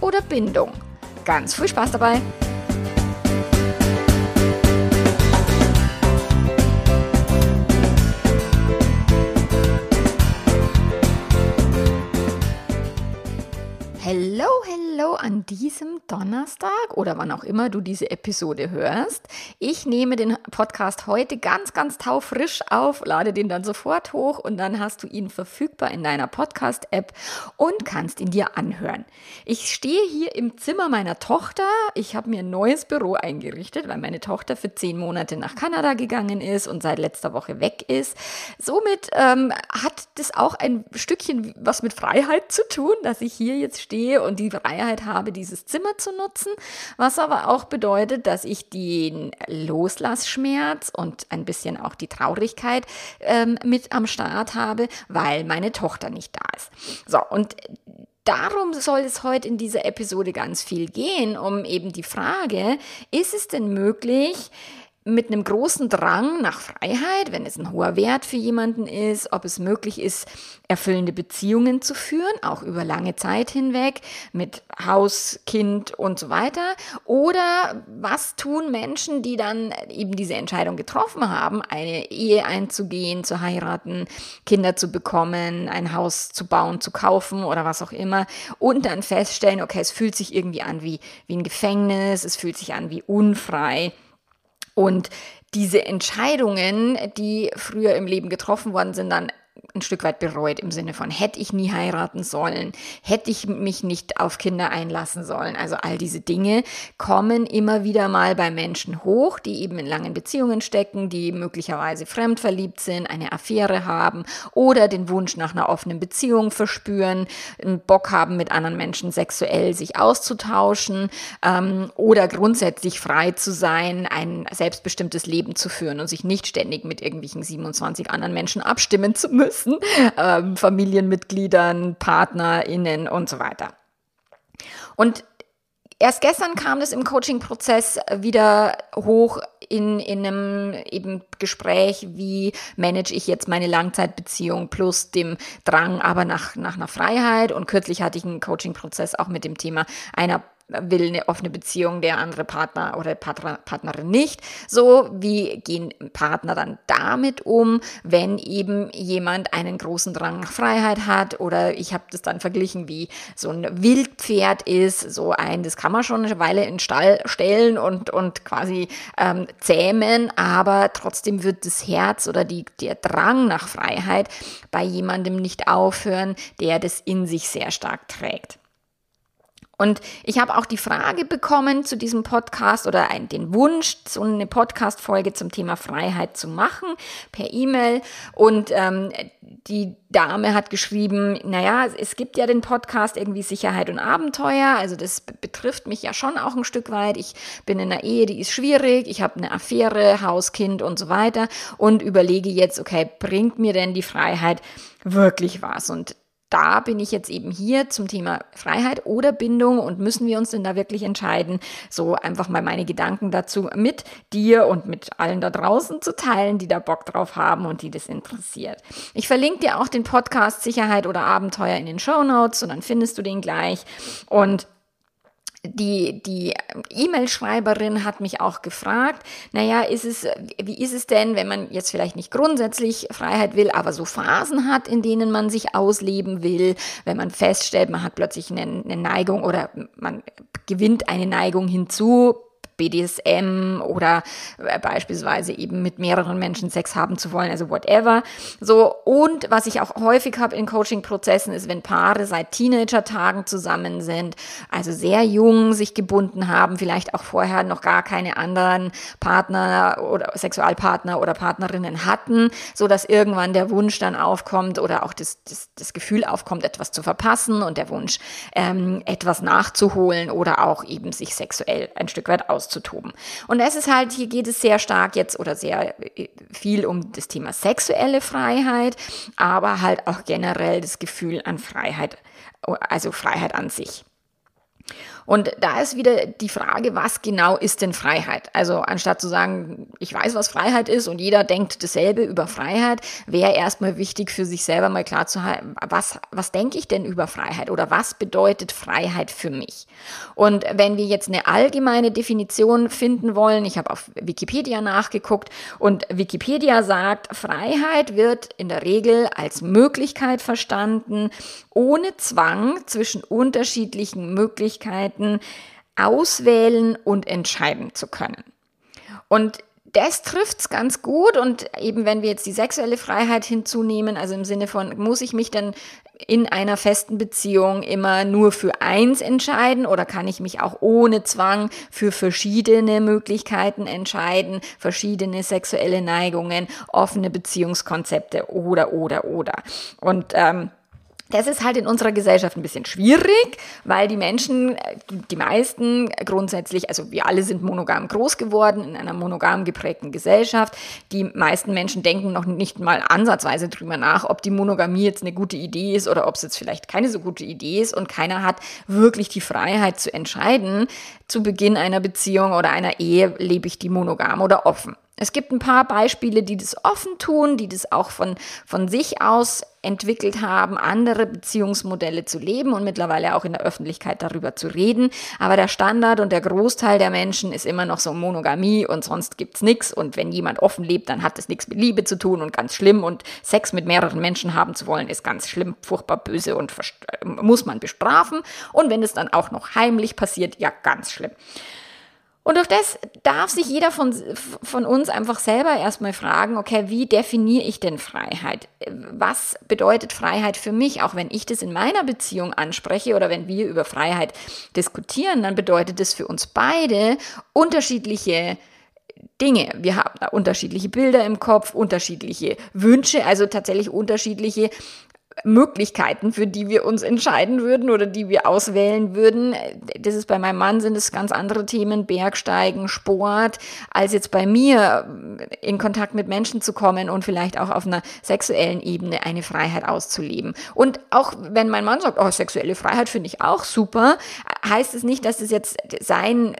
oder Bindung. Ganz viel Spaß dabei! Hello, hello an diesem Donnerstag oder wann auch immer du diese Episode hörst. Ich nehme den Podcast heute ganz, ganz taufrisch auf, lade den dann sofort hoch und dann hast du ihn verfügbar in deiner Podcast-App und kannst ihn dir anhören. Ich stehe hier im Zimmer meiner Tochter. Ich habe mir ein neues Büro eingerichtet, weil meine Tochter für zehn Monate nach Kanada gegangen ist und seit letzter Woche weg ist. Somit ähm, hat das auch ein Stückchen was mit Freiheit zu tun, dass ich hier jetzt stehe stehe und die Freiheit habe, dieses Zimmer zu nutzen, was aber auch bedeutet, dass ich den Loslassschmerz und ein bisschen auch die Traurigkeit ähm, mit am Start habe, weil meine Tochter nicht da ist. So, und Darum soll es heute in dieser Episode ganz viel gehen, um eben die Frage, ist es denn möglich, mit einem großen Drang nach Freiheit, wenn es ein hoher Wert für jemanden ist, ob es möglich ist, erfüllende Beziehungen zu führen, auch über lange Zeit hinweg, mit Haus, Kind und so weiter. Oder was tun Menschen, die dann eben diese Entscheidung getroffen haben, eine Ehe einzugehen, zu heiraten, Kinder zu bekommen, ein Haus zu bauen, zu kaufen oder was auch immer und dann feststellen, okay, es fühlt sich irgendwie an wie, wie ein Gefängnis, es fühlt sich an wie unfrei und diese Entscheidungen, die früher im Leben getroffen worden sind, dann ein Stück weit bereut im Sinne von, hätte ich nie heiraten sollen, hätte ich mich nicht auf Kinder einlassen sollen. Also all diese Dinge kommen immer wieder mal bei Menschen hoch, die eben in langen Beziehungen stecken, die möglicherweise fremdverliebt sind, eine Affäre haben oder den Wunsch nach einer offenen Beziehung verspüren, einen Bock haben, mit anderen Menschen sexuell sich auszutauschen ähm, oder grundsätzlich frei zu sein, ein selbstbestimmtes Leben zu führen und sich nicht ständig mit irgendwelchen 27 anderen Menschen abstimmen zu müssen müssen, ähm, Familienmitgliedern, PartnerInnen und so weiter. Und erst gestern kam das im Coaching-Prozess wieder hoch in, in einem eben Gespräch, wie manage ich jetzt meine Langzeitbeziehung plus dem Drang aber nach, nach einer Freiheit. Und kürzlich hatte ich einen Coaching-Prozess auch mit dem Thema einer will eine offene Beziehung, der andere Partner oder Partner, Partnerin nicht. So, wie gehen Partner dann damit um, wenn eben jemand einen großen Drang nach Freiheit hat oder ich habe das dann verglichen, wie so ein Wildpferd ist, so ein, das kann man schon eine Weile in den Stall stellen und, und quasi ähm, zähmen, aber trotzdem wird das Herz oder die, der Drang nach Freiheit bei jemandem nicht aufhören, der das in sich sehr stark trägt. Und ich habe auch die Frage bekommen zu diesem Podcast oder einen, den Wunsch, so eine Podcast-Folge zum Thema Freiheit zu machen per E-Mail. Und ähm, die Dame hat geschrieben, naja, es gibt ja den Podcast irgendwie Sicherheit und Abenteuer. Also das betrifft mich ja schon auch ein Stück weit. Ich bin in einer Ehe, die ist schwierig. Ich habe eine Affäre, Haus, Kind und so weiter. Und überlege jetzt, okay, bringt mir denn die Freiheit wirklich was? Und da bin ich jetzt eben hier zum Thema Freiheit oder Bindung und müssen wir uns denn da wirklich entscheiden, so einfach mal meine Gedanken dazu mit dir und mit allen da draußen zu teilen, die da Bock drauf haben und die das interessiert. Ich verlinke dir auch den Podcast Sicherheit oder Abenteuer in den Show Notes und dann findest du den gleich und die, die E-Mail-Schreiberin hat mich auch gefragt, naja, ist es, wie ist es denn, wenn man jetzt vielleicht nicht grundsätzlich Freiheit will, aber so Phasen hat, in denen man sich ausleben will, wenn man feststellt, man hat plötzlich eine, eine Neigung oder man gewinnt eine Neigung hinzu, BDSM oder äh, beispielsweise eben mit mehreren Menschen Sex haben zu wollen, also whatever. So, und was ich auch häufig habe in Coaching-Prozessen ist, wenn Paare seit Teenager-Tagen zusammen sind, also sehr jung sich gebunden haben, vielleicht auch vorher noch gar keine anderen Partner oder Sexualpartner oder Partnerinnen hatten, so dass irgendwann der Wunsch dann aufkommt oder auch das, das, das Gefühl aufkommt, etwas zu verpassen und der Wunsch, ähm, etwas nachzuholen oder auch eben sich sexuell ein Stück weit auszutoben. Und es ist halt, hier geht es sehr stark jetzt oder sehr äh, viel um das Thema sexuelle Freiheit, aber halt auch generell das Gefühl an Freiheit, also Freiheit an sich. Und da ist wieder die Frage, was genau ist denn Freiheit? Also anstatt zu sagen, ich weiß, was Freiheit ist und jeder denkt dasselbe über Freiheit, wäre erstmal wichtig für sich selber mal klar zu haben, was, was denke ich denn über Freiheit oder was bedeutet Freiheit für mich? Und wenn wir jetzt eine allgemeine Definition finden wollen, ich habe auf Wikipedia nachgeguckt und Wikipedia sagt, Freiheit wird in der Regel als Möglichkeit verstanden, ohne Zwang zwischen unterschiedlichen Möglichkeiten Möglichkeiten auswählen und entscheiden zu können. Und das trifft es ganz gut und eben wenn wir jetzt die sexuelle Freiheit hinzunehmen, also im Sinne von, muss ich mich dann in einer festen Beziehung immer nur für eins entscheiden oder kann ich mich auch ohne Zwang für verschiedene Möglichkeiten entscheiden, verschiedene sexuelle Neigungen, offene Beziehungskonzepte oder, oder, oder. Und ähm, das ist halt in unserer Gesellschaft ein bisschen schwierig, weil die Menschen, die meisten grundsätzlich, also wir alle sind monogam groß geworden in einer monogam geprägten Gesellschaft. Die meisten Menschen denken noch nicht mal ansatzweise drüber nach, ob die Monogamie jetzt eine gute Idee ist oder ob es jetzt vielleicht keine so gute Idee ist und keiner hat wirklich die Freiheit zu entscheiden, zu Beginn einer Beziehung oder einer Ehe lebe ich die monogam oder offen. Es gibt ein paar Beispiele, die das offen tun, die das auch von, von sich aus entwickelt haben, andere Beziehungsmodelle zu leben und mittlerweile auch in der Öffentlichkeit darüber zu reden. Aber der Standard und der Großteil der Menschen ist immer noch so Monogamie und sonst gibt's nichts. Und wenn jemand offen lebt, dann hat das nichts mit Liebe zu tun und ganz schlimm. Und Sex mit mehreren Menschen haben zu wollen, ist ganz schlimm, furchtbar böse und muss man bestrafen. Und wenn es dann auch noch heimlich passiert, ja, ganz schlimm. Und auf das darf sich jeder von, von uns einfach selber erstmal fragen, okay, wie definiere ich denn Freiheit? Was bedeutet Freiheit für mich? Auch wenn ich das in meiner Beziehung anspreche oder wenn wir über Freiheit diskutieren, dann bedeutet das für uns beide unterschiedliche Dinge. Wir haben da unterschiedliche Bilder im Kopf, unterschiedliche Wünsche, also tatsächlich unterschiedliche Möglichkeiten, für die wir uns entscheiden würden oder die wir auswählen würden. Das ist bei meinem Mann sind es ganz andere Themen, Bergsteigen, Sport, als jetzt bei mir in Kontakt mit Menschen zu kommen und vielleicht auch auf einer sexuellen Ebene eine Freiheit auszuleben. Und auch wenn mein Mann sagt, oh, sexuelle Freiheit finde ich auch super, heißt es nicht, dass es jetzt sein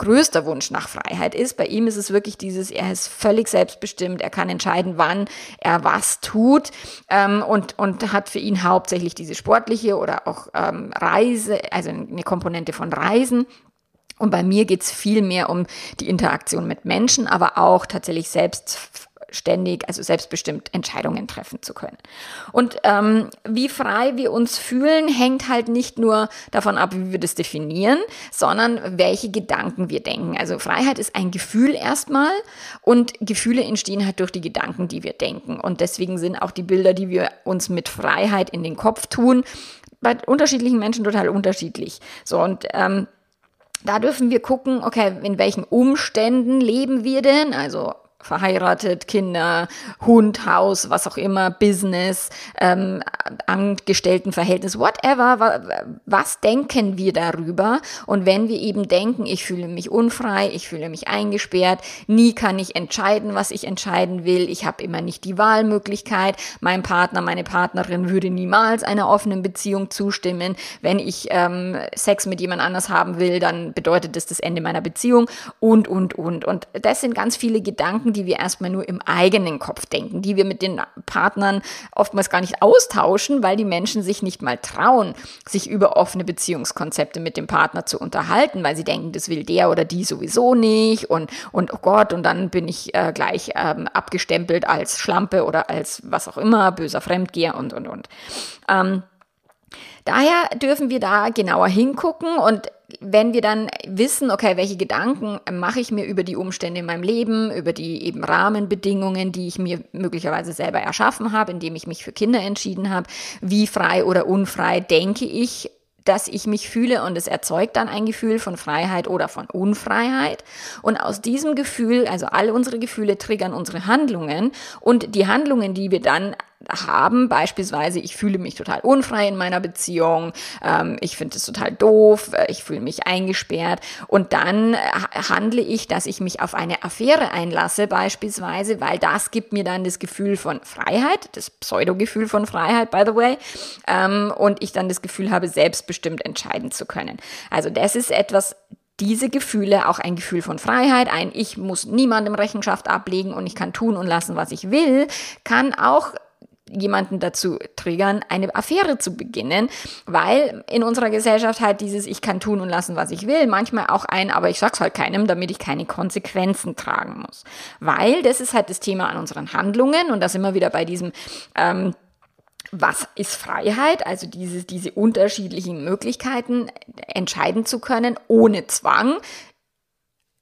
größter Wunsch nach Freiheit ist. Bei ihm ist es wirklich dieses, er ist völlig selbstbestimmt, er kann entscheiden, wann er was tut ähm, und, und hat für ihn hauptsächlich diese sportliche oder auch ähm, Reise, also eine Komponente von Reisen. Und bei mir geht es viel mehr um die Interaktion mit Menschen, aber auch tatsächlich selbst ständig, also selbstbestimmt Entscheidungen treffen zu können. Und ähm, wie frei wir uns fühlen, hängt halt nicht nur davon ab, wie wir das definieren, sondern welche Gedanken wir denken. Also Freiheit ist ein Gefühl erstmal und Gefühle entstehen halt durch die Gedanken, die wir denken. Und deswegen sind auch die Bilder, die wir uns mit Freiheit in den Kopf tun, bei unterschiedlichen Menschen total unterschiedlich. So und ähm, da dürfen wir gucken, okay, in welchen Umständen leben wir denn? Also verheiratet, Kinder, Hund, Haus, was auch immer, Business, ähm, Angestelltenverhältnis, whatever, was denken wir darüber? Und wenn wir eben denken, ich fühle mich unfrei, ich fühle mich eingesperrt, nie kann ich entscheiden, was ich entscheiden will, ich habe immer nicht die Wahlmöglichkeit, mein Partner, meine Partnerin würde niemals einer offenen Beziehung zustimmen, wenn ich ähm, Sex mit jemand anders haben will, dann bedeutet das das Ende meiner Beziehung und, und, und. Und das sind ganz viele Gedanken, Gedanken, die wir erstmal nur im eigenen Kopf denken, die wir mit den Partnern oftmals gar nicht austauschen, weil die Menschen sich nicht mal trauen, sich über offene Beziehungskonzepte mit dem Partner zu unterhalten, weil sie denken, das will der oder die sowieso nicht und, und oh Gott, und dann bin ich äh, gleich ähm, abgestempelt als Schlampe oder als was auch immer, böser Fremdgeher und, und, und. Ähm, Daher dürfen wir da genauer hingucken und wenn wir dann wissen, okay, welche Gedanken mache ich mir über die Umstände in meinem Leben, über die eben Rahmenbedingungen, die ich mir möglicherweise selber erschaffen habe, indem ich mich für Kinder entschieden habe, wie frei oder unfrei denke ich dass ich mich fühle und es erzeugt dann ein Gefühl von Freiheit oder von Unfreiheit. Und aus diesem Gefühl, also alle unsere Gefühle triggern unsere Handlungen und die Handlungen, die wir dann haben. Beispielsweise, ich fühle mich total unfrei in meiner Beziehung, ähm, ich finde es total doof, äh, ich fühle mich eingesperrt und dann äh, handle ich, dass ich mich auf eine Affäre einlasse beispielsweise, weil das gibt mir dann das Gefühl von Freiheit, das Pseudo-Gefühl von Freiheit, by the way, ähm, und ich dann das Gefühl habe, selbstbestimmt entscheiden zu können. Also das ist etwas, diese Gefühle, auch ein Gefühl von Freiheit, ein Ich muss niemandem Rechenschaft ablegen und ich kann tun und lassen, was ich will, kann auch jemanden dazu triggern, eine Affäre zu beginnen, weil in unserer Gesellschaft halt dieses Ich kann tun und lassen, was ich will, manchmal auch ein, aber ich sag's halt keinem, damit ich keine Konsequenzen tragen muss. Weil das ist halt das Thema an unseren Handlungen und das immer wieder bei diesem ähm, was ist Freiheit? Also diese, diese unterschiedlichen Möglichkeiten entscheiden zu können, ohne Zwang,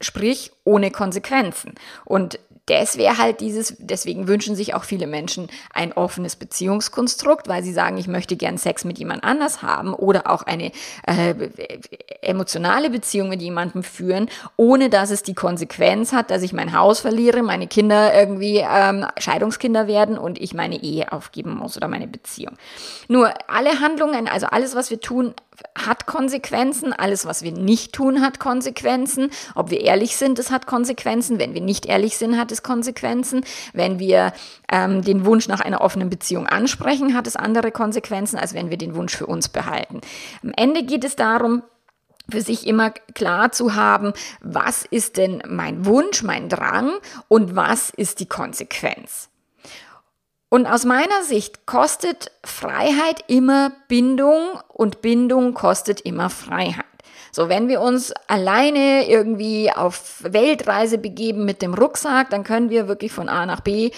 sprich ohne Konsequenzen. Und das wäre halt dieses, deswegen wünschen sich auch viele Menschen ein offenes Beziehungskonstrukt, weil sie sagen, ich möchte gern Sex mit jemand anders haben oder auch eine äh, emotionale Beziehung mit jemandem führen, ohne dass es die Konsequenz hat, dass ich mein Haus verliere, meine Kinder irgendwie ähm, Scheidungskinder werden und ich meine Ehe aufgeben muss oder meine Beziehung. Nur alle Handlungen, also alles, was wir tun, hat Konsequenzen. Alles, was wir nicht tun, hat Konsequenzen. Ob wir ehrlich sind, es hat Konsequenzen. Wenn wir nicht ehrlich sind, hat es Konsequenzen. Wenn wir ähm, den Wunsch nach einer offenen Beziehung ansprechen, hat es andere Konsequenzen, als wenn wir den Wunsch für uns behalten. Am Ende geht es darum, für sich immer klar zu haben, was ist denn mein Wunsch, mein Drang und was ist die Konsequenz. Und aus meiner Sicht kostet Freiheit immer Bindung und Bindung kostet immer Freiheit. So, wenn wir uns alleine irgendwie auf Weltreise begeben mit dem Rucksack, dann können wir wirklich von A nach B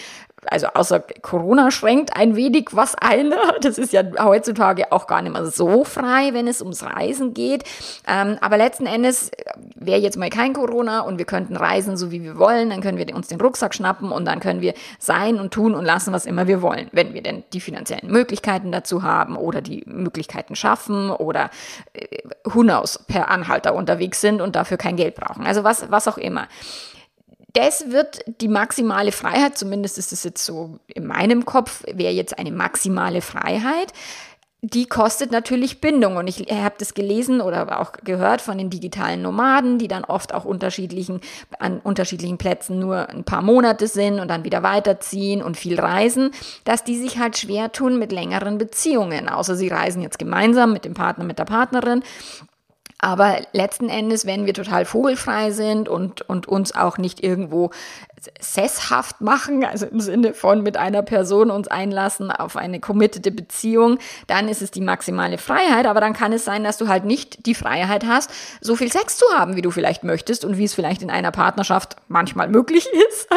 also außer Corona schränkt ein wenig was ein. Das ist ja heutzutage auch gar nicht mehr so frei, wenn es ums Reisen geht. Ähm, aber letzten Endes äh, wäre jetzt mal kein Corona und wir könnten reisen, so wie wir wollen. Dann können wir uns den Rucksack schnappen und dann können wir sein und tun und lassen, was immer wir wollen. Wenn wir denn die finanziellen Möglichkeiten dazu haben oder die Möglichkeiten schaffen oder äh, per Anhalter unterwegs sind und dafür kein Geld brauchen. Also was, was auch immer das wird die maximale Freiheit, zumindest ist es jetzt so in meinem Kopf, wäre jetzt eine maximale Freiheit. Die kostet natürlich Bindung. Und ich habe das gelesen oder auch gehört von den digitalen Nomaden, die dann oft auch unterschiedlichen, an unterschiedlichen Plätzen nur ein paar Monate sind und dann wieder weiterziehen und viel reisen, dass die sich halt schwer tun mit längeren Beziehungen, außer sie reisen jetzt gemeinsam mit dem Partner, mit der Partnerin aber letzten Endes, wenn wir total vogelfrei sind und, und uns auch nicht irgendwo sesshaft machen, also im Sinne von mit einer Person uns einlassen auf eine committede Beziehung, dann ist es die maximale Freiheit. Aber dann kann es sein, dass du halt nicht die Freiheit hast, so viel Sex zu haben, wie du vielleicht möchtest und wie es vielleicht in einer Partnerschaft manchmal möglich ist.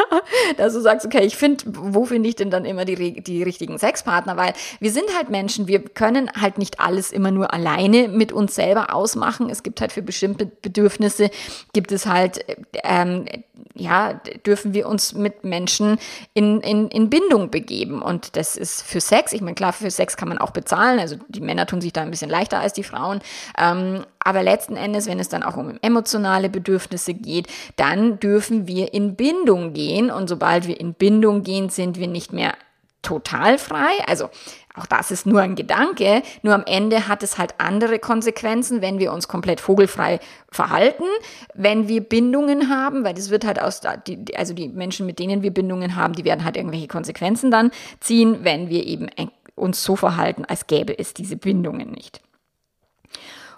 dass du sagst, okay, ich finde, wo finde ich denn dann immer die, die richtigen Sexpartner? Weil wir sind halt Menschen, wir können halt nicht alles immer nur alleine mit uns selber ausmachen. Es gibt halt für bestimmte Bedürfnisse, gibt es halt ähm, ja, dürfen wir uns mit Menschen in, in, in Bindung begeben. Und das ist für Sex, ich meine, klar, für Sex kann man auch bezahlen. Also die Männer tun sich da ein bisschen leichter als die Frauen. Ähm, aber letzten Endes, wenn es dann auch um emotionale Bedürfnisse geht, dann dürfen wir in Bindung gehen. Und sobald wir in Bindung gehen, sind wir nicht mehr total frei. Also auch das ist nur ein Gedanke, nur am Ende hat es halt andere Konsequenzen, wenn wir uns komplett vogelfrei verhalten, wenn wir Bindungen haben, weil das wird halt aus, die, also die Menschen, mit denen wir Bindungen haben, die werden halt irgendwelche Konsequenzen dann ziehen, wenn wir eben uns so verhalten, als gäbe es diese Bindungen nicht.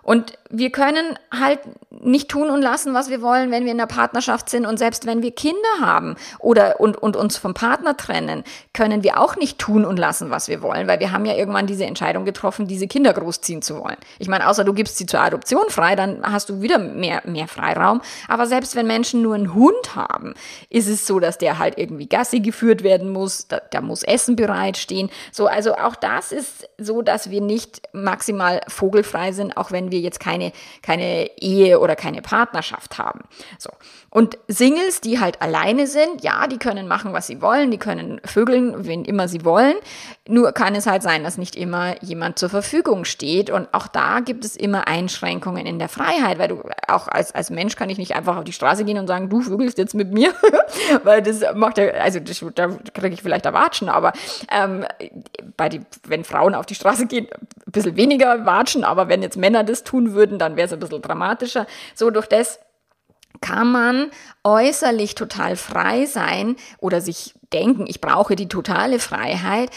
Und wir können halt nicht tun und lassen, was wir wollen, wenn wir in einer Partnerschaft sind und selbst wenn wir Kinder haben oder und, und uns vom Partner trennen, können wir auch nicht tun und lassen, was wir wollen, weil wir haben ja irgendwann diese Entscheidung getroffen, diese Kinder großziehen zu wollen. Ich meine, außer du gibst sie zur Adoption frei, dann hast du wieder mehr, mehr Freiraum. Aber selbst wenn Menschen nur einen Hund haben, ist es so, dass der halt irgendwie Gassi geführt werden muss, da, da muss Essen bereitstehen. So, also auch das ist so, dass wir nicht maximal vogelfrei sind, auch wenn wir jetzt keine, keine Ehe oder keine Partnerschaft haben. So. Und Singles, die halt alleine sind, ja, die können machen, was sie wollen, die können vögeln, wen immer sie wollen. Nur kann es halt sein, dass nicht immer jemand zur Verfügung steht. Und auch da gibt es immer Einschränkungen in der Freiheit, weil du auch als, als Mensch kann ich nicht einfach auf die Straße gehen und sagen, du vögelst jetzt mit mir, weil das macht ja, also das, da kriege ich vielleicht Erwatschen, aber ähm, bei die, wenn Frauen auf die Straße gehen, ein bisschen weniger Watschen, aber wenn jetzt Männer das tun würden, dann wäre es ein bisschen dramatischer. So durch das kann man äußerlich total frei sein oder sich denken, ich brauche die totale Freiheit.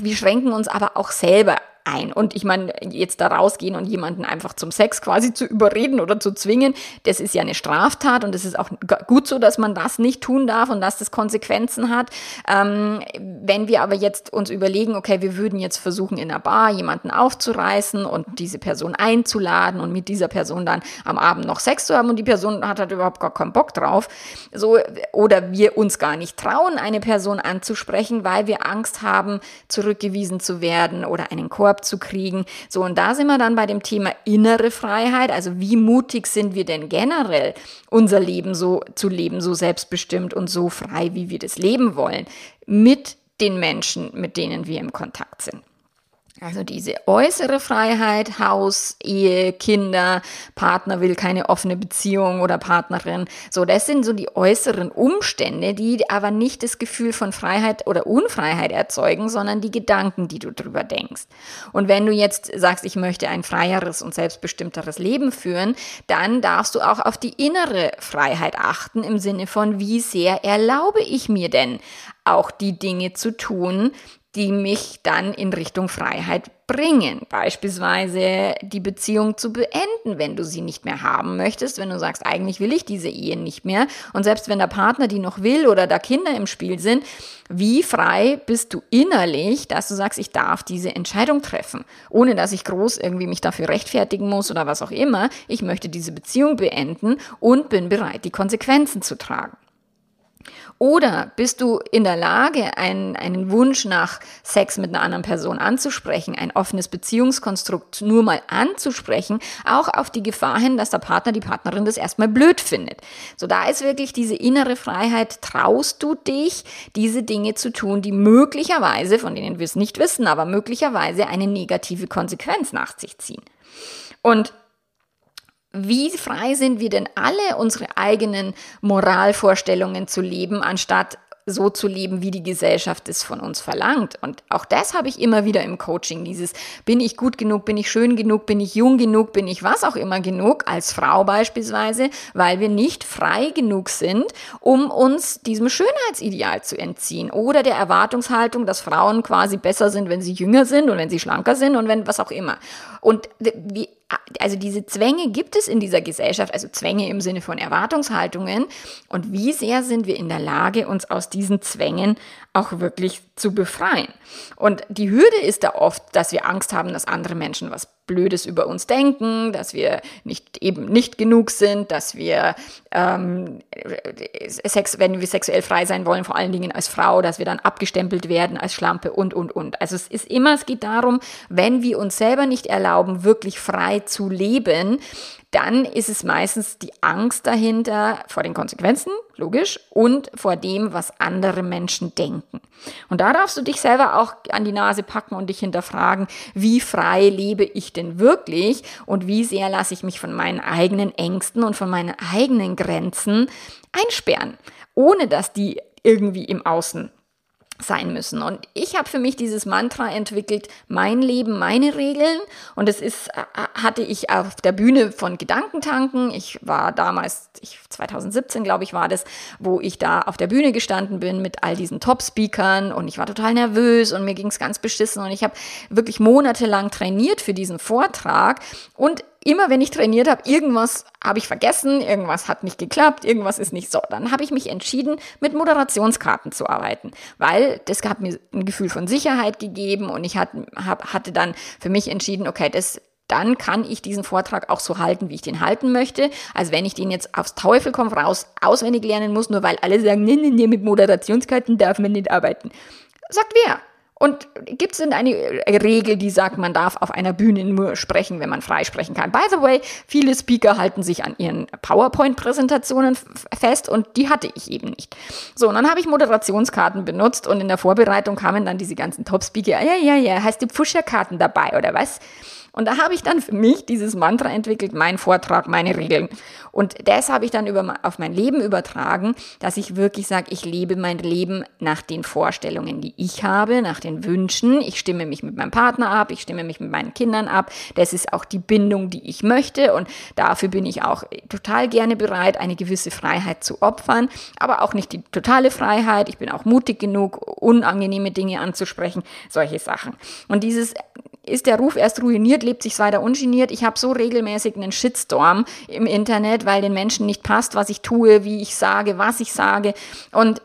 Wir schränken uns aber auch selber ein. Und ich meine, jetzt da rausgehen und jemanden einfach zum Sex quasi zu überreden oder zu zwingen, das ist ja eine Straftat und es ist auch gut so, dass man das nicht tun darf und dass das Konsequenzen hat. Ähm, wenn wir aber jetzt uns überlegen, okay, wir würden jetzt versuchen, in einer Bar jemanden aufzureißen und diese Person einzuladen und mit dieser Person dann am Abend noch Sex zu haben und die Person hat halt überhaupt gar keinen Bock drauf, so, oder wir uns gar nicht trauen, eine Person anzusprechen, weil wir Angst haben, zurückgewiesen zu werden oder einen Korb Korb zu kriegen. So, und da sind wir dann bei dem Thema innere Freiheit. Also wie mutig sind wir denn generell, unser Leben so zu leben, so selbstbestimmt und so frei, wie wir das leben wollen, mit den Menschen, mit denen wir im Kontakt sind. Also diese äußere Freiheit, Haus, Ehe, Kinder, Partner will keine offene Beziehung oder Partnerin. So, das sind so die äußeren Umstände, die aber nicht das Gefühl von Freiheit oder Unfreiheit erzeugen, sondern die Gedanken, die du drüber denkst. Und wenn du jetzt sagst, ich möchte ein freieres und selbstbestimmteres Leben führen, dann darfst du auch auf die innere Freiheit achten im Sinne von, wie sehr erlaube ich mir denn auch die Dinge zu tun, die mich dann in Richtung Freiheit bringen. Beispielsweise die Beziehung zu beenden, wenn du sie nicht mehr haben möchtest, wenn du sagst, eigentlich will ich diese Ehe nicht mehr. Und selbst wenn der Partner die noch will oder da Kinder im Spiel sind, wie frei bist du innerlich, dass du sagst, ich darf diese Entscheidung treffen, ohne dass ich groß irgendwie mich dafür rechtfertigen muss oder was auch immer. Ich möchte diese Beziehung beenden und bin bereit, die Konsequenzen zu tragen. Oder bist du in der Lage, einen, einen Wunsch nach Sex mit einer anderen Person anzusprechen, ein offenes Beziehungskonstrukt nur mal anzusprechen, auch auf die Gefahr hin, dass der Partner, die Partnerin das erstmal blöd findet. So, da ist wirklich diese innere Freiheit. Traust du dich, diese Dinge zu tun, die möglicherweise, von denen wir es nicht wissen, aber möglicherweise eine negative Konsequenz nach sich ziehen? Und wie frei sind wir denn alle, unsere eigenen Moralvorstellungen zu leben, anstatt so zu leben, wie die Gesellschaft es von uns verlangt. Und auch das habe ich immer wieder im Coaching, dieses bin ich gut genug, bin ich schön genug, bin ich jung genug, bin ich was auch immer genug, als Frau beispielsweise, weil wir nicht frei genug sind, um uns diesem Schönheitsideal zu entziehen oder der Erwartungshaltung, dass Frauen quasi besser sind, wenn sie jünger sind und wenn sie schlanker sind und wenn was auch immer. Und wie also diese Zwänge gibt es in dieser Gesellschaft, also Zwänge im Sinne von Erwartungshaltungen. Und wie sehr sind wir in der Lage, uns aus diesen Zwängen auch wirklich zu befreien? Und die Hürde ist da oft, dass wir Angst haben, dass andere Menschen was Blödes über uns denken, dass wir nicht eben nicht genug sind, dass wir ähm, Sex, wenn wir sexuell frei sein wollen, vor allen Dingen als Frau, dass wir dann abgestempelt werden als Schlampe und und und. Also es ist immer, es geht darum, wenn wir uns selber nicht erlauben, wirklich frei zu leben, dann ist es meistens die Angst dahinter vor den Konsequenzen, logisch, und vor dem, was andere Menschen denken. Und da darfst du dich selber auch an die Nase packen und dich hinterfragen, wie frei lebe ich denn wirklich und wie sehr lasse ich mich von meinen eigenen Ängsten und von meinen eigenen Grenzen einsperren, ohne dass die irgendwie im Außen sein müssen. Und ich habe für mich dieses Mantra entwickelt, mein Leben, meine Regeln. Und es ist, äh, hatte ich auf der Bühne von Gedankentanken. Ich war damals, ich, 2017 glaube ich war das, wo ich da auf der Bühne gestanden bin mit all diesen Top-Speakern und ich war total nervös und mir ging es ganz beschissen und ich habe wirklich monatelang trainiert für diesen Vortrag und immer wenn ich trainiert habe, irgendwas habe ich vergessen, irgendwas hat nicht geklappt, irgendwas ist nicht so. Dann habe ich mich entschieden, mit Moderationskarten zu arbeiten, weil das hat mir ein Gefühl von Sicherheit gegeben und ich hat, hab, hatte dann für mich entschieden, okay, das dann kann ich diesen Vortrag auch so halten, wie ich den halten möchte. Also wenn ich den jetzt aufs Teufel komm raus auswendig lernen muss, nur weil alle sagen, nee, nee, nee, mit Moderationskarten darf man nicht arbeiten. Sagt wer? Und gibt es denn eine Regel, die sagt, man darf auf einer Bühne nur sprechen, wenn man frei sprechen kann? By the way, viele Speaker halten sich an ihren PowerPoint-Präsentationen fest und die hatte ich eben nicht. So, und dann habe ich Moderationskarten benutzt und in der Vorbereitung kamen dann diese ganzen Top-Speaker. Ja, ja, ja, heißt die Pfuscherkarten dabei oder was? Und da habe ich dann für mich dieses Mantra entwickelt, mein Vortrag, meine Regeln. Und das habe ich dann über, auf mein Leben übertragen, dass ich wirklich sage, ich lebe mein Leben nach den Vorstellungen, die ich habe, nach den Wünschen. Ich stimme mich mit meinem Partner ab, ich stimme mich mit meinen Kindern ab. Das ist auch die Bindung, die ich möchte. Und dafür bin ich auch total gerne bereit, eine gewisse Freiheit zu opfern, aber auch nicht die totale Freiheit. Ich bin auch mutig genug, unangenehme Dinge anzusprechen, solche Sachen. Und dieses ist der Ruf erst ruiniert, lebt sich weiter ungeniert. Ich habe so regelmäßig einen Shitstorm im Internet, weil den Menschen nicht passt, was ich tue, wie ich sage, was ich sage. Und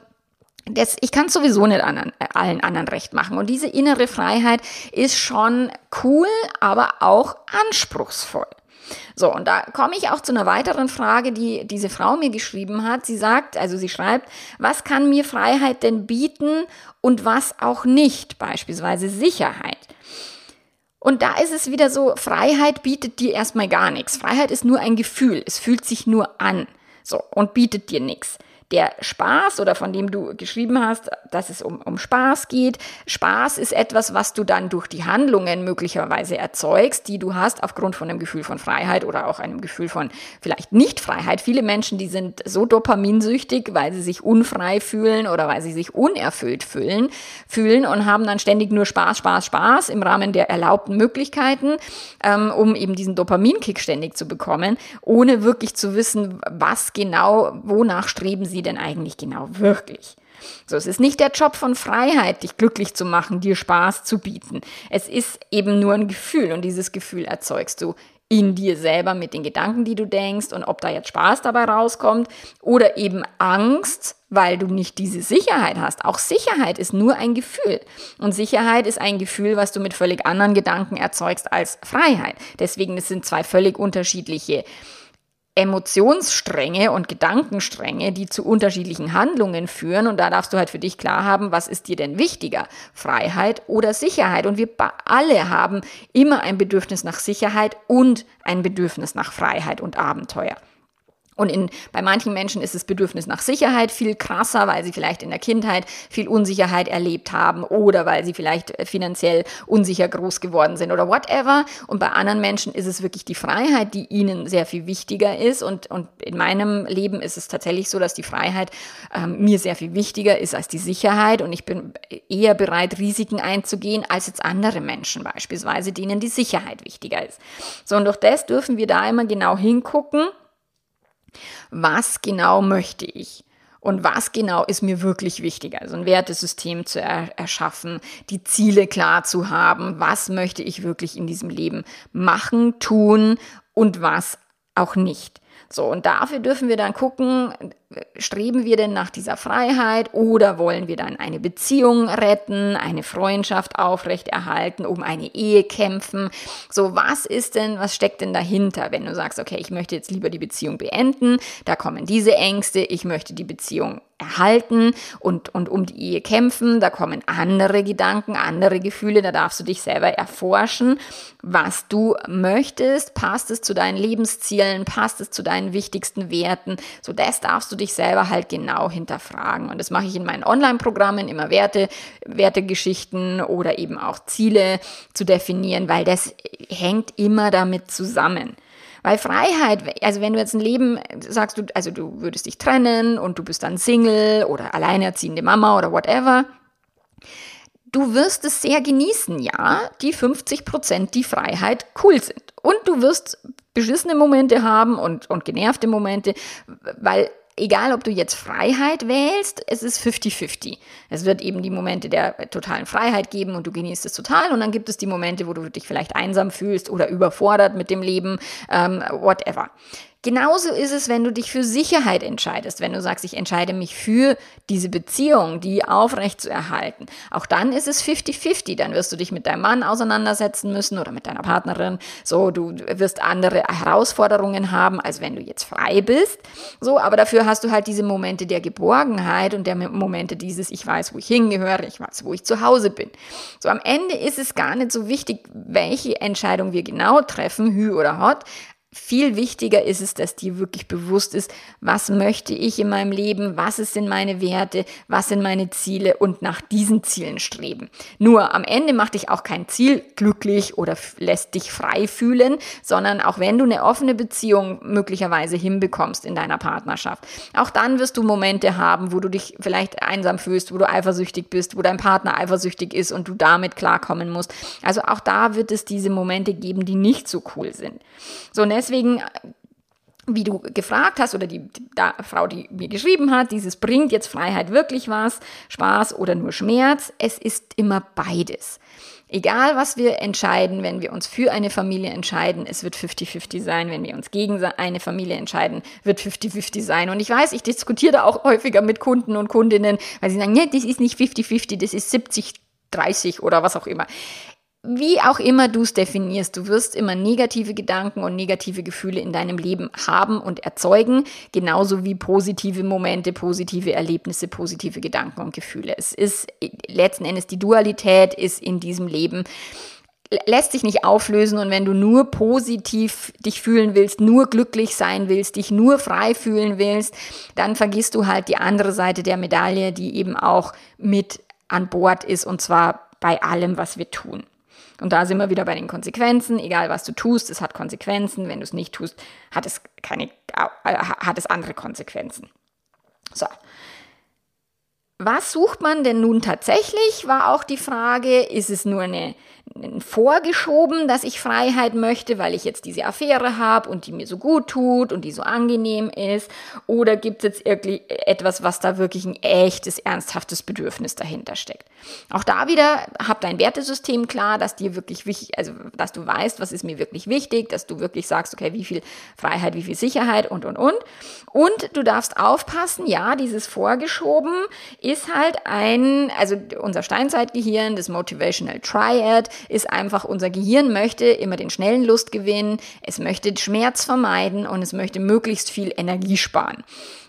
das, ich kann sowieso nicht anderen, allen anderen recht machen. Und diese innere Freiheit ist schon cool, aber auch anspruchsvoll. So, und da komme ich auch zu einer weiteren Frage, die diese Frau mir geschrieben hat. Sie sagt, also sie schreibt, was kann mir Freiheit denn bieten und was auch nicht, beispielsweise Sicherheit. Und da ist es wieder so, Freiheit bietet dir erstmal gar nichts. Freiheit ist nur ein Gefühl. Es fühlt sich nur an. So, und bietet dir nichts der Spaß oder von dem du geschrieben hast, dass es um, um Spaß geht. Spaß ist etwas, was du dann durch die Handlungen möglicherweise erzeugst, die du hast aufgrund von einem Gefühl von Freiheit oder auch einem Gefühl von vielleicht Nicht-Freiheit. Viele Menschen, die sind so dopaminsüchtig, weil sie sich unfrei fühlen oder weil sie sich unerfüllt fühlen, fühlen und haben dann ständig nur Spaß, Spaß, Spaß im Rahmen der erlaubten Möglichkeiten, ähm, um eben diesen Dopaminkick ständig zu bekommen, ohne wirklich zu wissen, was genau, wonach streben sie sie denn eigentlich genau wirklich? So, es ist nicht der Job von Freiheit, dich glücklich zu machen, dir Spaß zu bieten. Es ist eben nur ein Gefühl und dieses Gefühl erzeugst du in dir selber mit den Gedanken, die du denkst und ob da jetzt Spaß dabei rauskommt oder eben Angst, weil du nicht diese Sicherheit hast. Auch Sicherheit ist nur ein Gefühl und Sicherheit ist ein Gefühl, was du mit völlig anderen Gedanken erzeugst als Freiheit. Deswegen es sind zwei völlig unterschiedliche Emotionsstränge und Gedankenstränge, die zu unterschiedlichen Handlungen führen. Und da darfst du halt für dich klar haben, was ist dir denn wichtiger? Freiheit oder Sicherheit? Und wir alle haben immer ein Bedürfnis nach Sicherheit und ein Bedürfnis nach Freiheit und Abenteuer. Und in, bei manchen Menschen ist das Bedürfnis nach Sicherheit viel krasser, weil sie vielleicht in der Kindheit viel Unsicherheit erlebt haben oder weil sie vielleicht äh, finanziell unsicher groß geworden sind oder whatever. Und bei anderen Menschen ist es wirklich die Freiheit, die ihnen sehr viel wichtiger ist. Und, und in meinem Leben ist es tatsächlich so, dass die Freiheit ähm, mir sehr viel wichtiger ist als die Sicherheit. Und ich bin eher bereit, Risiken einzugehen, als jetzt andere Menschen beispielsweise, denen die Sicherheit wichtiger ist. So, und durch das dürfen wir da immer genau hingucken was genau möchte ich? Und was genau ist mir wirklich wichtig? Also ein Wertesystem zu er erschaffen, die Ziele klar zu haben, was möchte ich wirklich in diesem Leben machen, tun und was auch nicht. So, und dafür dürfen wir dann gucken, streben wir denn nach dieser Freiheit oder wollen wir dann eine Beziehung retten, eine Freundschaft aufrechterhalten, um eine Ehe kämpfen? So, was ist denn, was steckt denn dahinter, wenn du sagst, okay, ich möchte jetzt lieber die Beziehung beenden, da kommen diese Ängste, ich möchte die Beziehung erhalten und, und um die Ehe kämpfen. Da kommen andere Gedanken, andere Gefühle. Da darfst du dich selber erforschen, was du möchtest. Passt es zu deinen Lebenszielen? Passt es zu deinen wichtigsten Werten? So, das darfst du dich selber halt genau hinterfragen. Und das mache ich in meinen Online-Programmen, immer Werte, Wertegeschichten oder eben auch Ziele zu definieren, weil das hängt immer damit zusammen. Weil Freiheit, also wenn du jetzt ein Leben sagst, du, also du würdest dich trennen und du bist dann Single oder alleinerziehende Mama oder whatever, Du wirst es sehr genießen, ja, die 50 Prozent, die Freiheit cool sind. Und du wirst beschissene Momente haben und, und genervte Momente, weil egal ob du jetzt Freiheit wählst, es ist 50-50. Es wird eben die Momente der totalen Freiheit geben und du genießt es total. Und dann gibt es die Momente, wo du dich vielleicht einsam fühlst oder überfordert mit dem Leben, ähm, whatever. Genauso ist es, wenn du dich für Sicherheit entscheidest, wenn du sagst, ich entscheide mich für diese Beziehung, die aufrecht zu erhalten. Auch dann ist es 50-50. Dann wirst du dich mit deinem Mann auseinandersetzen müssen oder mit deiner Partnerin. So, du wirst andere Herausforderungen haben, als wenn du jetzt frei bist. So, aber dafür hast du halt diese Momente der Geborgenheit und der Momente dieses, ich weiß, wo ich hingehöre, ich weiß, wo ich zu Hause bin. So, am Ende ist es gar nicht so wichtig, welche Entscheidung wir genau treffen, Hü oder Hot, viel wichtiger ist es, dass dir wirklich bewusst ist, was möchte ich in meinem Leben, was sind meine Werte, was sind meine Ziele und nach diesen Zielen streben. Nur am Ende macht dich auch kein Ziel glücklich oder lässt dich frei fühlen, sondern auch wenn du eine offene Beziehung möglicherweise hinbekommst in deiner Partnerschaft, auch dann wirst du Momente haben, wo du dich vielleicht einsam fühlst, wo du eifersüchtig bist, wo dein Partner eifersüchtig ist und du damit klarkommen musst. Also auch da wird es diese Momente geben, die nicht so cool sind. So, und deswegen wie du gefragt hast oder die, die Frau, die mir geschrieben hat, dieses bringt jetzt Freiheit wirklich was, Spaß oder nur Schmerz, es ist immer beides. Egal, was wir entscheiden, wenn wir uns für eine Familie entscheiden, es wird 50-50 sein. Wenn wir uns gegen eine Familie entscheiden, wird 50-50 sein. Und ich weiß, ich diskutiere da auch häufiger mit Kunden und Kundinnen, weil sie sagen, nee, das ist nicht 50-50, das ist 70-30 oder was auch immer wie auch immer du es definierst, du wirst immer negative Gedanken und negative Gefühle in deinem Leben haben und erzeugen, genauso wie positive Momente, positive Erlebnisse, positive Gedanken und Gefühle. Es ist letzten Endes die Dualität ist in diesem Leben lässt sich nicht auflösen und wenn du nur positiv dich fühlen willst, nur glücklich sein willst, dich nur frei fühlen willst, dann vergisst du halt die andere Seite der Medaille, die eben auch mit an Bord ist und zwar bei allem, was wir tun. Und da sind wir wieder bei den Konsequenzen. Egal was du tust, es hat Konsequenzen. Wenn du es nicht tust, hat es keine, äh, hat es andere Konsequenzen. So. Was sucht man denn nun tatsächlich, war auch die Frage. Ist es nur eine vorgeschoben, dass ich Freiheit möchte, weil ich jetzt diese Affäre habe und die mir so gut tut und die so angenehm ist? Oder gibt es jetzt irgendwie etwas, was da wirklich ein echtes, ernsthaftes Bedürfnis dahinter steckt? Auch da wieder, hab dein Wertesystem klar, dass dir wirklich wichtig, also dass du weißt, was ist mir wirklich wichtig, dass du wirklich sagst, okay, wie viel Freiheit, wie viel Sicherheit und und und. Und du darfst aufpassen, ja, dieses Vorgeschoben ist halt ein, also unser Steinzeitgehirn, das Motivational Triad, ist einfach, unser Gehirn möchte immer den schnellen Lustgewinn, es möchte Schmerz vermeiden und es möchte möglichst viel Energie sparen.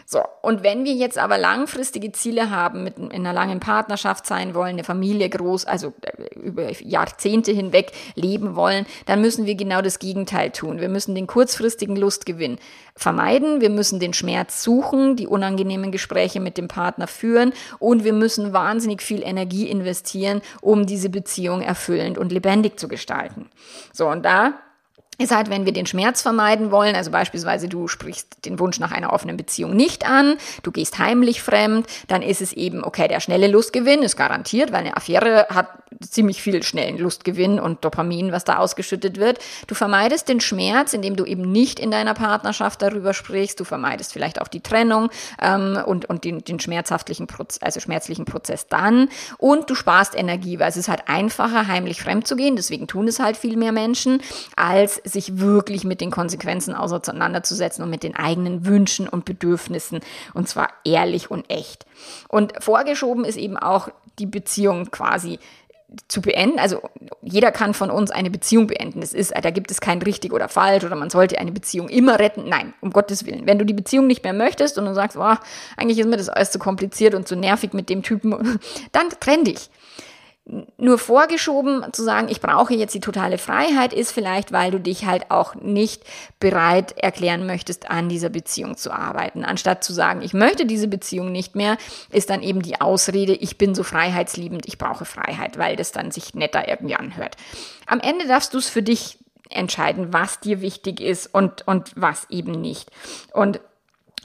So, und wenn wir jetzt aber langfristige Ziele haben, mit in einer langen Partnerschaft sein wollen, eine Familie groß, also äh, über Jahrzehnte hinweg leben wollen, dann müssen wir genau das Gegenteil tun. Wir müssen den kurzfristigen Lustgewinn vermeiden, wir müssen den Schmerz suchen, die unangenehmen Gespräche mit dem Partner führen und wir müssen wahnsinnig viel Energie investieren, um diese Beziehung erfüllend und lebendig zu gestalten. So, und da ist halt, wenn wir den Schmerz vermeiden wollen, also beispielsweise du sprichst den Wunsch nach einer offenen Beziehung nicht an, du gehst heimlich fremd, dann ist es eben, okay, der schnelle Lustgewinn ist garantiert, weil eine Affäre hat ziemlich viel schnellen Lustgewinn und Dopamin, was da ausgeschüttet wird. Du vermeidest den Schmerz, indem du eben nicht in deiner Partnerschaft darüber sprichst, du vermeidest vielleicht auch die Trennung ähm, und, und den, den schmerzhaftlichen Prozess, also schmerzlichen Prozess dann und du sparst Energie, weil es ist halt einfacher, heimlich fremd zu gehen, deswegen tun es halt viel mehr Menschen, als sich wirklich mit den Konsequenzen auseinanderzusetzen und mit den eigenen Wünschen und Bedürfnissen und zwar ehrlich und echt. Und vorgeschoben ist eben auch die Beziehung quasi zu beenden. Also jeder kann von uns eine Beziehung beenden. Es ist, da gibt es kein richtig oder falsch oder man sollte eine Beziehung immer retten. Nein, um Gottes Willen. Wenn du die Beziehung nicht mehr möchtest und du sagst, oh, eigentlich ist mir das alles zu kompliziert und zu nervig mit dem Typen, dann trenn dich nur vorgeschoben zu sagen, ich brauche jetzt die totale Freiheit, ist vielleicht, weil du dich halt auch nicht bereit erklären möchtest, an dieser Beziehung zu arbeiten. Anstatt zu sagen, ich möchte diese Beziehung nicht mehr, ist dann eben die Ausrede, ich bin so freiheitsliebend, ich brauche Freiheit, weil das dann sich netter irgendwie anhört. Am Ende darfst du es für dich entscheiden, was dir wichtig ist und, und was eben nicht. Und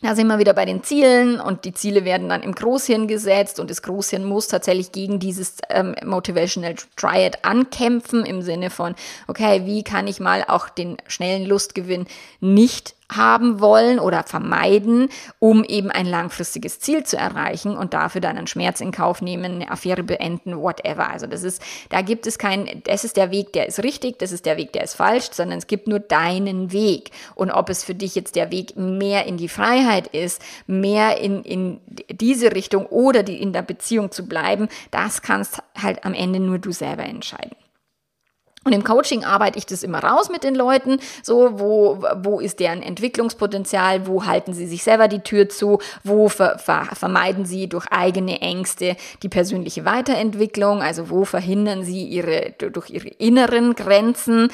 Da sind wir wieder bei den Zielen und die Ziele werden dann im Großhirn gesetzt und das Großhirn muss tatsächlich gegen dieses ähm, Motivational Triad ankämpfen im Sinne von, okay, wie kann ich mal auch den schnellen Lustgewinn nicht haben wollen oder vermeiden, um eben ein langfristiges Ziel zu erreichen und dafür dann einen Schmerz in Kauf nehmen, eine Affäre beenden, whatever. Also das ist, da gibt es kein, das ist der Weg, der ist richtig, das ist der Weg, der ist falsch, sondern es gibt nur deinen Weg. Und ob es für dich jetzt der Weg mehr in die Freiheit ist, mehr in, in diese Richtung oder die in der Beziehung zu bleiben, das kannst halt am Ende nur du selber entscheiden. Und im Coaching arbeite ich das immer raus mit den Leuten, so wo, wo ist deren Entwicklungspotenzial, wo halten sie sich selber die Tür zu, wo ver, ver, vermeiden sie durch eigene Ängste die persönliche Weiterentwicklung, also wo verhindern sie ihre, durch ihre inneren Grenzen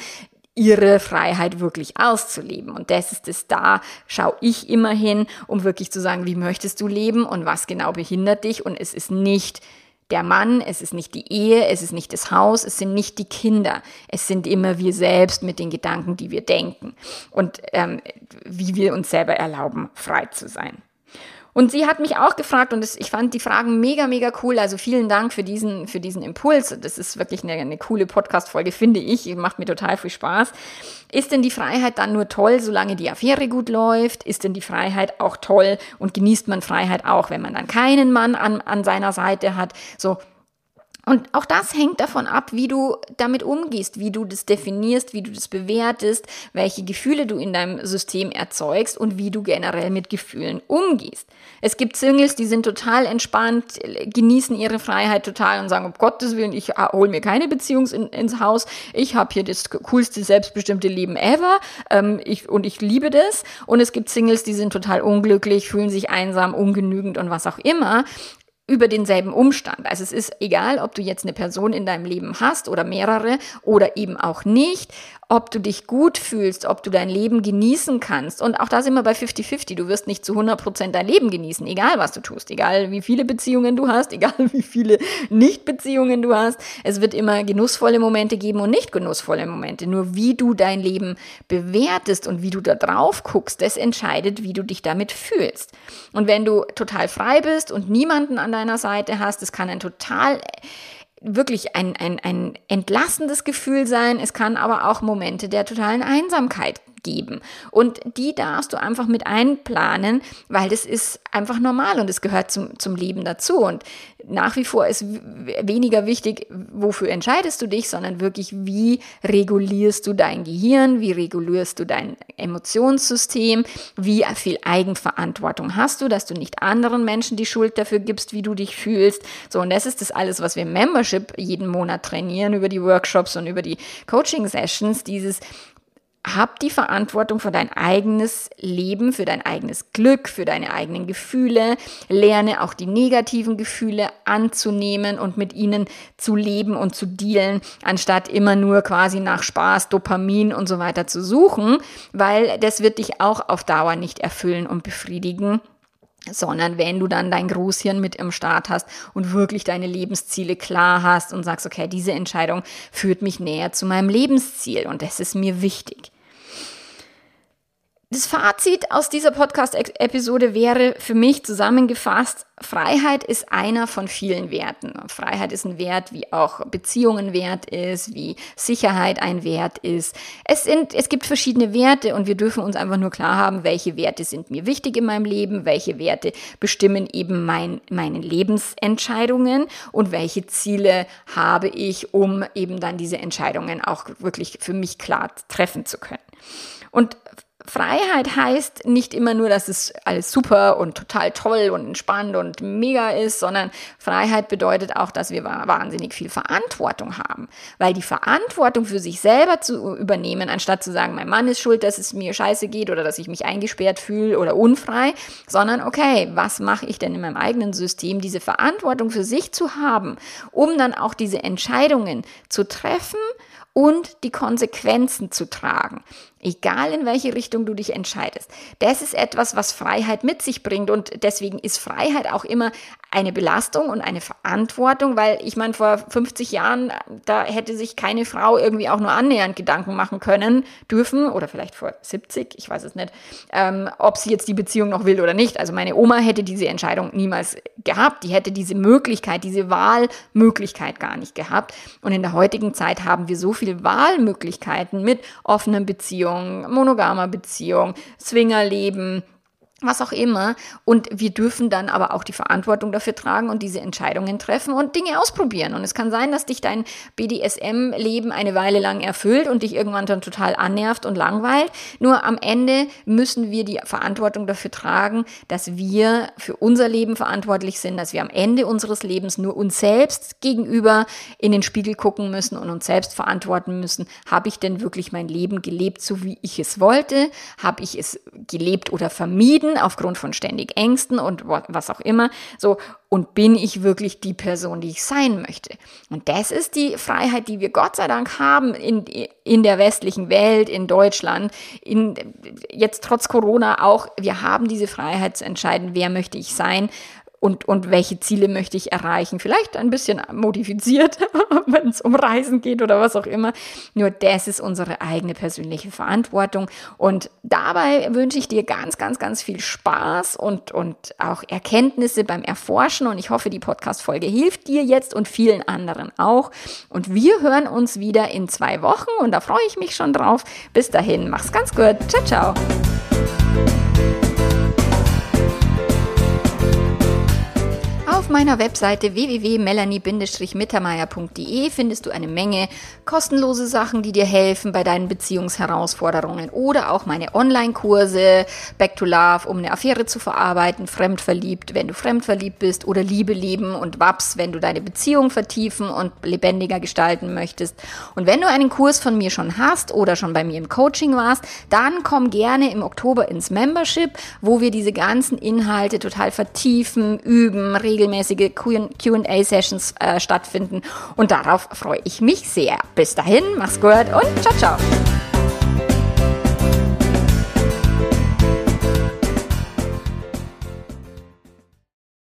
ihre Freiheit wirklich auszuleben. Und das ist es da, schaue ich immer hin, um wirklich zu sagen, wie möchtest du leben und was genau behindert dich. Und es ist nicht der Mann, es ist nicht die Ehe, es ist nicht das Haus, es sind nicht die Kinder, es sind immer wir selbst mit den Gedanken, die wir denken und ähm, wie wir uns selber erlauben, frei zu sein. Und sie hat mich auch gefragt und das, ich fand die Fragen mega, mega cool. Also vielen Dank für diesen, für diesen Impuls. Das ist wirklich eine, eine coole Podcast-Folge, finde ich. Macht mir total viel Spaß. Ist denn die Freiheit dann nur toll, solange die Affäre gut läuft? Ist denn die Freiheit auch toll und genießt man Freiheit auch, wenn man dann keinen Mann an, an seiner Seite hat? So, und auch das hängt davon ab, wie du damit umgehst, wie du das definierst, wie du das bewertest, welche Gefühle du in deinem System erzeugst und wie du generell mit Gefühlen umgehst. Es gibt Singles, die sind total entspannt, genießen ihre Freiheit total und sagen, um Gottes Willen, ich hole mir keine Beziehung in, ins Haus, ich habe hier das coolste, selbstbestimmte Leben ever ähm, ich, und ich liebe das. Und es gibt Singles, die sind total unglücklich, fühlen sich einsam, ungenügend und was auch immer über denselben Umstand. Also es ist egal, ob du jetzt eine Person in deinem Leben hast oder mehrere oder eben auch nicht, ob du dich gut fühlst, ob du dein Leben genießen kannst. Und auch da sind wir bei 50-50. Du wirst nicht zu 100% dein Leben genießen, egal was du tust, egal wie viele Beziehungen du hast, egal wie viele Nicht-Beziehungen du hast. Es wird immer genussvolle Momente geben und nicht genussvolle Momente. Nur wie du dein Leben bewertest und wie du da drauf guckst, das entscheidet, wie du dich damit fühlst. Und wenn du total frei bist und niemanden an deiner Seite hast, das kann ein total wirklich ein, ein, ein entlassendes Gefühl sein. Es kann aber auch Momente der totalen Einsamkeit geben. Und die darfst du einfach mit einplanen, weil das ist einfach normal und es gehört zum, zum Leben dazu. Und nach wie vor ist weniger wichtig, wofür entscheidest du dich, sondern wirklich, wie regulierst du dein Gehirn, wie regulierst du dein Emotionssystem, wie viel Eigenverantwortung hast du, dass du nicht anderen Menschen die Schuld dafür gibst, wie du dich fühlst. So, und das ist das alles, was wir im Membership jeden Monat trainieren, über die Workshops und über die Coaching-Sessions, dieses hab die Verantwortung für dein eigenes Leben, für dein eigenes Glück, für deine eigenen Gefühle. Lerne auch die negativen Gefühle anzunehmen und mit ihnen zu leben und zu dealen, anstatt immer nur quasi nach Spaß, Dopamin und so weiter zu suchen, weil das wird dich auch auf Dauer nicht erfüllen und befriedigen sondern wenn du dann dein Großhirn mit im Start hast und wirklich deine Lebensziele klar hast und sagst, okay, diese Entscheidung führt mich näher zu meinem Lebensziel und das ist mir wichtig. Das Fazit aus dieser Podcast-Episode wäre für mich zusammengefasst, Freiheit ist einer von vielen Werten. Freiheit ist ein Wert, wie auch Beziehungen wert ist, wie Sicherheit ein Wert ist. Es, sind, es gibt verschiedene Werte und wir dürfen uns einfach nur klar haben, welche Werte sind mir wichtig in meinem Leben, welche Werte bestimmen eben mein, meine Lebensentscheidungen und welche Ziele habe ich, um eben dann diese Entscheidungen auch wirklich für mich klar treffen zu können. Und Freiheit heißt nicht immer nur, dass es alles super und total toll und entspannt und mega ist, sondern Freiheit bedeutet auch, dass wir wahnsinnig viel Verantwortung haben. Weil die Verantwortung für sich selber zu übernehmen, anstatt zu sagen, mein Mann ist schuld, dass es mir scheiße geht oder dass ich mich eingesperrt fühle oder unfrei, sondern okay, was mache ich denn in meinem eigenen System, diese Verantwortung für sich zu haben, um dann auch diese Entscheidungen zu treffen, und die Konsequenzen zu tragen. Egal in welche Richtung du dich entscheidest. Das ist etwas, was Freiheit mit sich bringt und deswegen ist Freiheit auch immer eine Belastung und eine Verantwortung, weil ich meine, vor 50 Jahren, da hätte sich keine Frau irgendwie auch nur annähernd Gedanken machen können, dürfen oder vielleicht vor 70, ich weiß es nicht, ähm, ob sie jetzt die Beziehung noch will oder nicht. Also meine Oma hätte diese Entscheidung niemals gehabt. Die hätte diese Möglichkeit, diese Wahlmöglichkeit gar nicht gehabt. Und in der heutigen Zeit haben wir so viele Wahlmöglichkeiten mit offenen Beziehungen Beziehung, monogamer Beziehung, Swingerleben, was auch immer. Und wir dürfen dann aber auch die Verantwortung dafür tragen und diese Entscheidungen treffen und Dinge ausprobieren. Und es kann sein, dass dich dein BDSM-Leben eine Weile lang erfüllt und dich irgendwann dann total annervt und langweilt. Nur am Ende müssen wir die Verantwortung dafür tragen, dass wir für unser Leben verantwortlich sind, dass wir am Ende unseres Lebens nur uns selbst gegenüber in den Spiegel gucken müssen und uns selbst verantworten müssen. Habe ich denn wirklich mein Leben gelebt, so wie ich es wollte? Habe ich es gelebt oder vermieden? Ängsten, aufgrund von ständig Ängsten und was auch immer. So, und bin ich wirklich die Person, die ich sein möchte? Und das ist die Freiheit, die wir Gott sei Dank haben in, in der westlichen Welt, in Deutschland, in, jetzt trotz Corona auch. Wir haben diese Freiheit zu entscheiden, wer möchte ich sein und, und welche Ziele möchte ich erreichen. Vielleicht ein bisschen modifiziert, wenn es um Reisen geht oder was auch immer. Nur das ist unsere eigene persönliche Verantwortung. Und dabei wünsche ich dir ganz, ganz, ganz viel Spaß und, und auch Erkenntnisse beim Erforschen. Und ich hoffe, die Podcast-Folge hilft dir jetzt und vielen anderen auch. Und wir hören uns wieder in zwei Wochen und da freue ich mich schon drauf. Bis dahin, mach's ganz gut. Ciao, ciao. Auf meiner Webseite www.melanie-mittermeier.de findest du eine Menge kostenlose Sachen, die dir helfen bei deinen Beziehungsherausforderungen oder auch meine Online-Kurse Back to Love, um eine Affäre zu verarbeiten, fremdverliebt, wenn du fremdverliebt bist oder Liebe leben und Waps, wenn du deine Beziehung vertiefen und lebendiger gestalten möchtest. Und wenn du einen Kurs von mir schon hast oder schon bei mir im Coaching warst, dann komm gerne im Oktober ins Membership, wo wir diese ganzen Inhalte total vertiefen, üben, regelmäßig regelmäßige QA-Sessions äh, stattfinden. Und darauf freue ich mich sehr. Bis dahin, mach's gut und ciao, ciao.